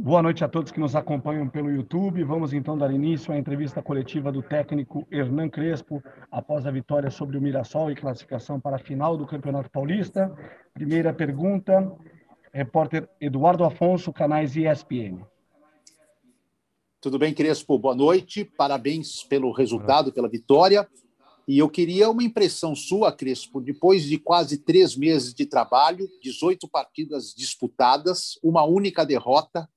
Boa noite a todos que nos acompanham pelo YouTube. Vamos então dar início à entrevista coletiva do técnico Hernan Crespo após a vitória sobre o Mirassol e classificação para a final do Campeonato Paulista. Primeira pergunta, repórter Eduardo Afonso, canais ESPN. Tudo bem, Crespo? Boa noite. Parabéns pelo resultado, pela vitória. E eu queria uma impressão sua, Crespo, depois de quase três meses de trabalho, 18 partidas disputadas, uma única derrota,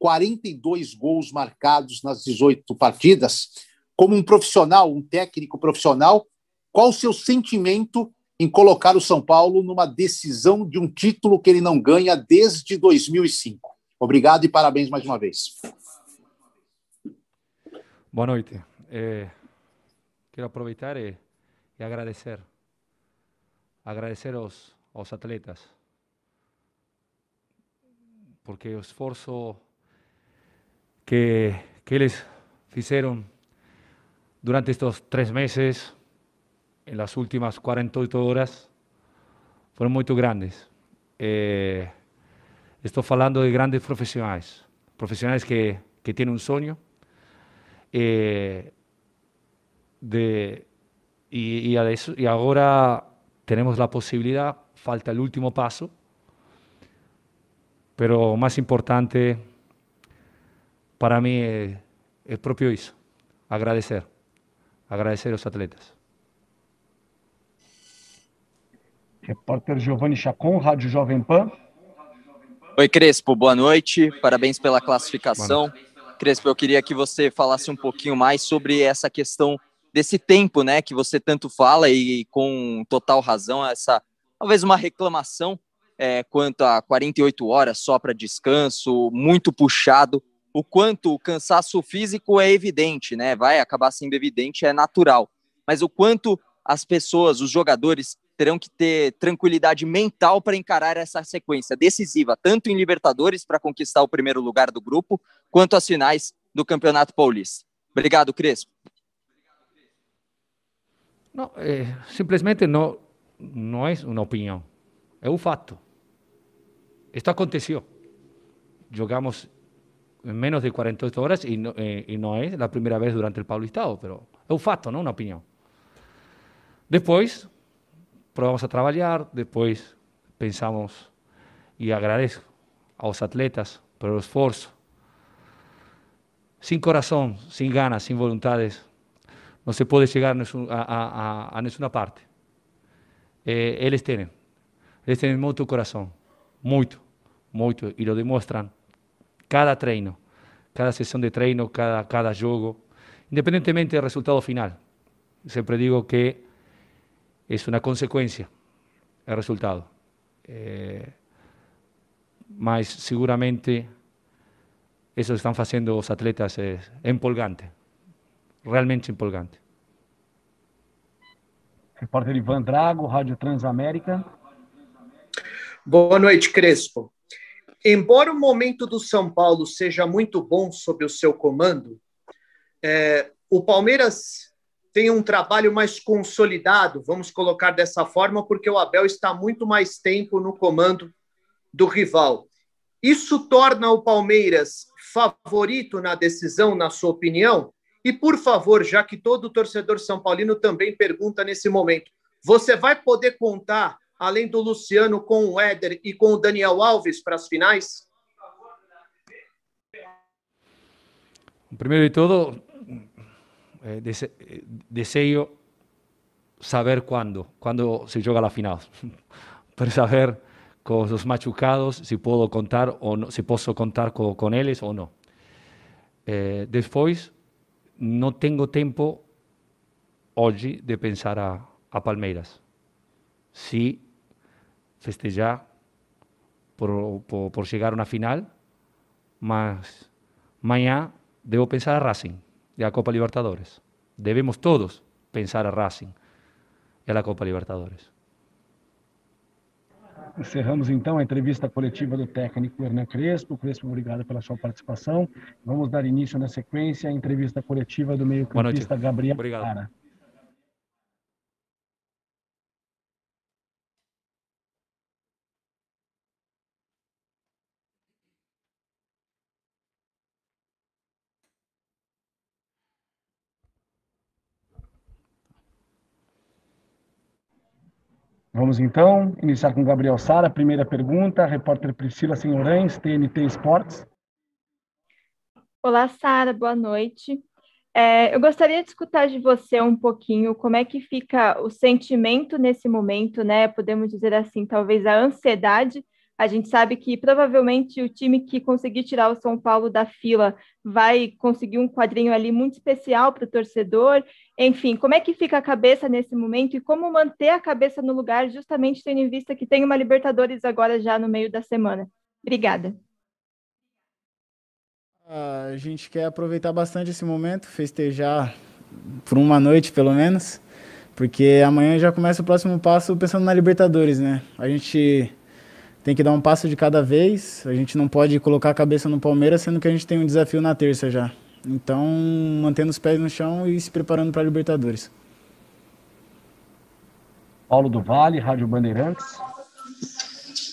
42 gols marcados nas 18 partidas. Como um profissional, um técnico profissional, qual o seu sentimento em colocar o São Paulo numa decisão de um título que ele não ganha desde 2005? Obrigado e parabéns mais uma vez. Boa noite. É, quero aproveitar e, e agradecer. Agradecer aos, aos atletas. Porque o esforço que, que les hicieron durante estos tres meses, en las últimas 48 horas, foram muito grandes. Eh, estou falando de grandes profissionais, profissionais que, que têm um sonho eh, de, e, e, eso, e agora falta o último passo, mas o mais importante para mí es, es propio eso, agradecer, agradecer aos atletas. Repórter Giovanni Chacon, Rádio Jovem Pan. Oi, Crespo, boa noite, parabéns pela classificação. Crespo, eu queria que você falasse um pouquinho mais sobre essa questão desse tempo, né, que você tanto fala e com total razão, essa talvez uma reclamação é, quanto a 48 horas só para descanso, muito puxado o quanto o cansaço físico é evidente, né? Vai acabar sendo evidente, é natural. Mas o quanto as pessoas, os jogadores, terão que ter tranquilidade mental para encarar essa sequência decisiva, tanto em Libertadores para conquistar o primeiro lugar do grupo, quanto as finais do Campeonato Paulista. Obrigado, Crespo. Não, é, simplesmente não, não é uma opinião, é um fato. Isto aconteceu. Jogamos menos de 48 horas y no, eh, y no es la primera vez durante el Paulistado, pero é un fato, non unha opinión. Despois, probamos a trabalhar, depois pensamos e agradeço aos atletas pelo esforço. Sin corazón, sin ganas, sin voluntades, non se pode chegar a, a, a, a nessuna parte. Eh, eles têm, eles têm muito coração, muito, muito, e lo demonstram cada treino, cada sesión de treino, cada, cada juego, independientemente del resultado final. Siempre digo que es una consecuencia el resultado. Eh, mas seguramente eso que están haciendo los atletas es empolgante, realmente empolgante. Repórter Ivan Drago, Rádio Transamérica. Boa noite, Crespo. Embora o momento do São Paulo seja muito bom sob o seu comando, é, o Palmeiras tem um trabalho mais consolidado, vamos colocar dessa forma, porque o Abel está muito mais tempo no comando do rival. Isso torna o Palmeiras favorito na decisão, na sua opinião? E, por favor, já que todo torcedor São Paulino também pergunta nesse momento, você vai poder contar além do Luciano com o Éder e com o Daniel Alves para as finais? Primeiro de todo, eh, desejo saber quando, quando se joga a final, para saber com os machucados se posso contar contar com, eles ou não. Eh, depois, não tenho tempo hoje de pensar a, a Palmeiras. Se festejar por, por, por llegar a una final, mas mañana debo pensar a Racing y a Copa Libertadores. Debemos todos pensar a Racing e a la Copa Libertadores. Encerramos então a entrevista coletiva do técnico Hernan Crespo. Crespo, obrigado pela sua participação. Vamos dar início na sequência à entrevista coletiva do meio-campista Gabriel Obrigado. Cara. Vamos então iniciar com Gabriel Sara. Primeira pergunta, repórter Priscila Senhorães, TNT Esportes. Olá, Sara, boa noite. É, eu gostaria de escutar de você um pouquinho como é que fica o sentimento nesse momento, né? Podemos dizer assim, talvez a ansiedade a gente sabe que provavelmente o time que conseguir tirar o São Paulo da fila vai conseguir um quadrinho ali muito especial para o torcedor. Enfim, como é que fica a cabeça nesse momento e como manter a cabeça no lugar, justamente tendo em vista que tem uma Libertadores agora já no meio da semana? Obrigada. A gente quer aproveitar bastante esse momento, festejar por uma noite pelo menos, porque amanhã já começa o próximo passo pensando na Libertadores, né? A gente tem que dar um passo de cada vez. A gente não pode colocar a cabeça no Palmeiras, sendo que a gente tem um desafio na terça já. Então, mantendo os pés no chão e se preparando para a Libertadores. Paulo do Vale, Rádio Bandeirantes.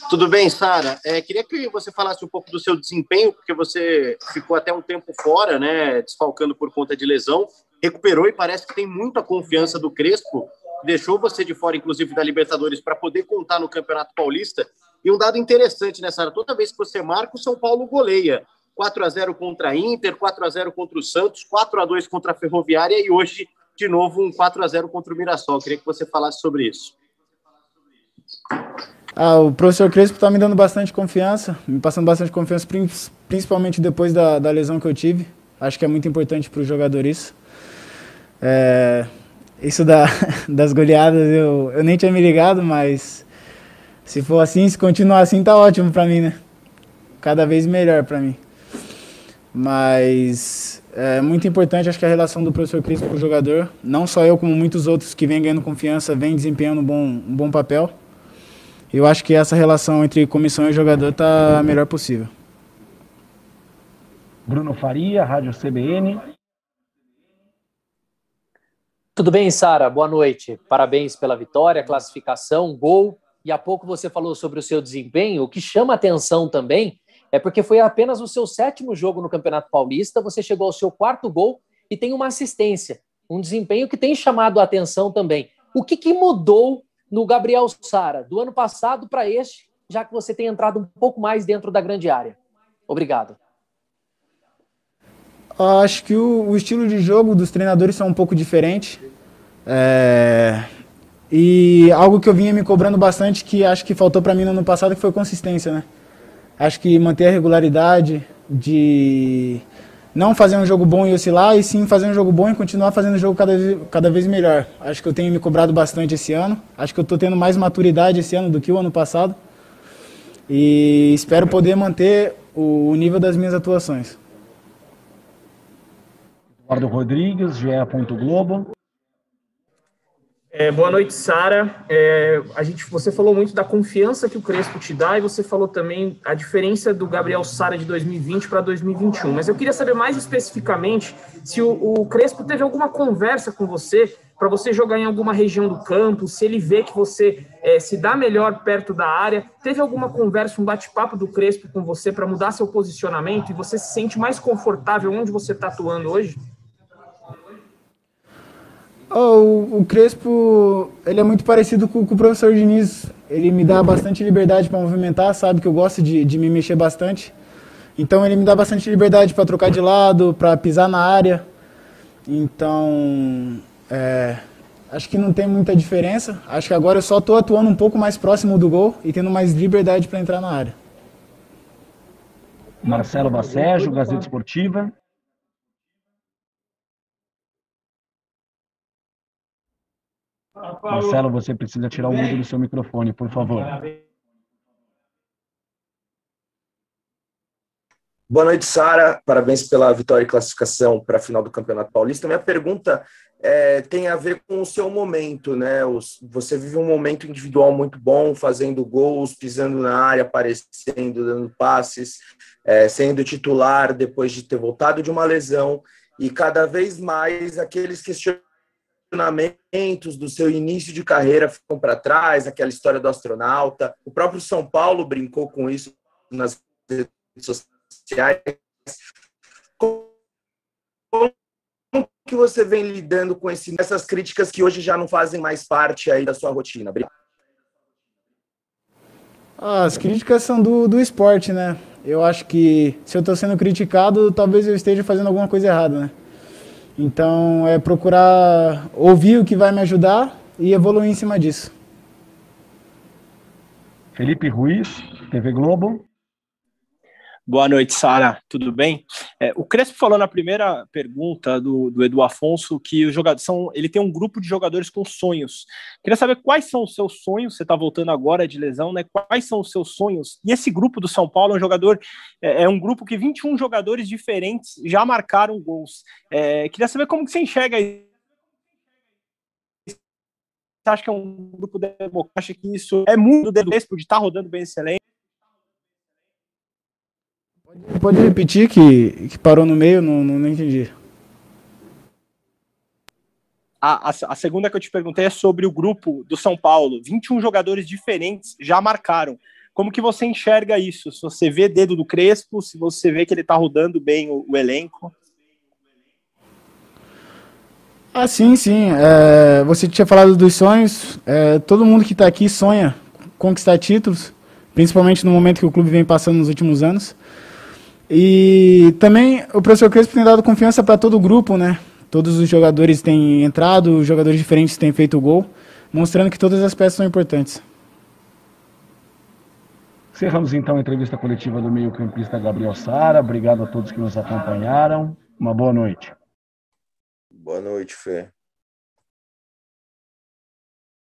Tudo bem, Sara? É, queria que você falasse um pouco do seu desempenho, porque você ficou até um tempo fora, né, desfalcando por conta de lesão, recuperou e parece que tem muita confiança do Crespo, deixou você de fora, inclusive, da Libertadores, para poder contar no Campeonato Paulista. E um dado interessante nessa área, toda vez que você marca, o São Paulo goleia. 4 a 0 contra a Inter, 4 a 0 contra o Santos, 4 a 2 contra a Ferroviária e hoje, de novo, um 4 a 0 contra o Mirassol. queria que você falasse sobre isso. Ah, o professor Crespo está me dando bastante confiança, me passando bastante confiança, principalmente depois da, da lesão que eu tive. Acho que é muito importante para o jogador isso. É, isso da, das goleadas eu, eu nem tinha me ligado, mas se for assim, se continuar assim, tá ótimo para mim, né? Cada vez melhor para mim. Mas é muito importante, acho que a relação do professor Cris com o jogador, não só eu, como muitos outros que vêm ganhando confiança, vêm desempenhando um bom, um bom papel. Eu acho que essa relação entre comissão e jogador tá a melhor possível. Bruno Faria, Rádio CBN. Tudo bem, Sara? Boa noite. Parabéns pela vitória, classificação, gol e há pouco você falou sobre o seu desempenho, o que chama atenção também é porque foi apenas o seu sétimo jogo no Campeonato Paulista, você chegou ao seu quarto gol e tem uma assistência, um desempenho que tem chamado a atenção também. O que, que mudou no Gabriel Sara do ano passado para este, já que você tem entrado um pouco mais dentro da grande área? Obrigado. Acho que o, o estilo de jogo dos treinadores são um pouco diferente. É, e algo que eu vinha me cobrando bastante, que acho que faltou para mim no ano passado, que foi consistência, né? Acho que manter a regularidade de não fazer um jogo bom e oscilar, e sim fazer um jogo bom e continuar fazendo o jogo cada vez, cada vez melhor. Acho que eu tenho me cobrado bastante esse ano. Acho que eu estou tendo mais maturidade esse ano do que o ano passado. E espero poder manter o, o nível das minhas atuações. Eduardo Rodrigues, GE. Globo. É, boa noite, Sara. É, a gente, você falou muito da confiança que o Crespo te dá e você falou também a diferença do Gabriel Sara de 2020 para 2021. Mas eu queria saber mais especificamente se o, o Crespo teve alguma conversa com você para você jogar em alguma região do campo, se ele vê que você é, se dá melhor perto da área. Teve alguma conversa, um bate-papo do Crespo com você para mudar seu posicionamento e você se sente mais confortável onde você está atuando hoje? Oh, o, Crespo, ele é muito parecido com, com, o professor Diniz. Ele me dá bastante liberdade para movimentar, sabe que eu gosto de, de me mexer bastante. Então ele me dá bastante liberdade para trocar de lado, para pisar na área. Então, é, acho que não tem muita diferença. Acho que agora eu só estou atuando um pouco mais próximo do gol e tendo mais liberdade para entrar na área. Marcelo Bacejo, Gazeta Esportiva. Marcelo, você precisa tirar o mudo do seu microfone, por favor. Boa noite, Sara. Parabéns pela vitória e classificação para a final do Campeonato Paulista. Minha pergunta é, tem a ver com o seu momento, né? Você vive um momento individual muito bom, fazendo gols, pisando na área, aparecendo, dando passes, é, sendo titular depois de ter voltado de uma lesão. E cada vez mais aqueles questionamentos questionamentos do seu início de carreira ficam para trás, aquela história do astronauta. O próprio São Paulo brincou com isso nas redes sociais. Como que você vem lidando com esse, essas críticas que hoje já não fazem mais parte aí da sua rotina? Obrigado. As críticas são do, do esporte, né? Eu acho que se eu estou sendo criticado, talvez eu esteja fazendo alguma coisa errada, né? Então é procurar ouvir o que vai me ajudar e evoluir em cima disso. Felipe Ruiz, TV Globo. Boa noite, Sara. Tudo bem? É, o Crespo falou na primeira pergunta do, do Edu Afonso que são, ele tem um grupo de jogadores com sonhos. Queria saber quais são os seus sonhos. Você está voltando agora de lesão, né? Quais são os seus sonhos? E esse grupo do São Paulo é um jogador, é, é um grupo que 21 jogadores diferentes já marcaram gols. É, queria saber como que você enxerga Você acha que é um grupo democrático? Que isso é muito do Crespo de estar tá rodando bem esse elenco? Pode repetir que, que parou no meio? Não, não, não entendi. A, a, a, segunda que eu te perguntei é sobre o grupo do São Paulo. 21 jogadores diferentes já marcaram. Como que você enxerga isso? Se você vê dedo do Crespo, se você vê que ele está rodando bem o, o, elenco? Ah, sim, sim. É, você tinha falado dos sonhos. É, todo mundo que está aqui sonha conquistar títulos, principalmente no momento que o clube vem passando nos últimos anos. E também o professor Crespo tem dado confiança para todo o grupo, né? Todos os jogadores têm entrado, os jogadores diferentes têm feito o gol, mostrando que todas as peças são importantes. Cerramos então a entrevista coletiva do meio-campista Gabriel Sara. Obrigado a todos que nos acompanharam. Uma boa noite. Boa noite, Fê.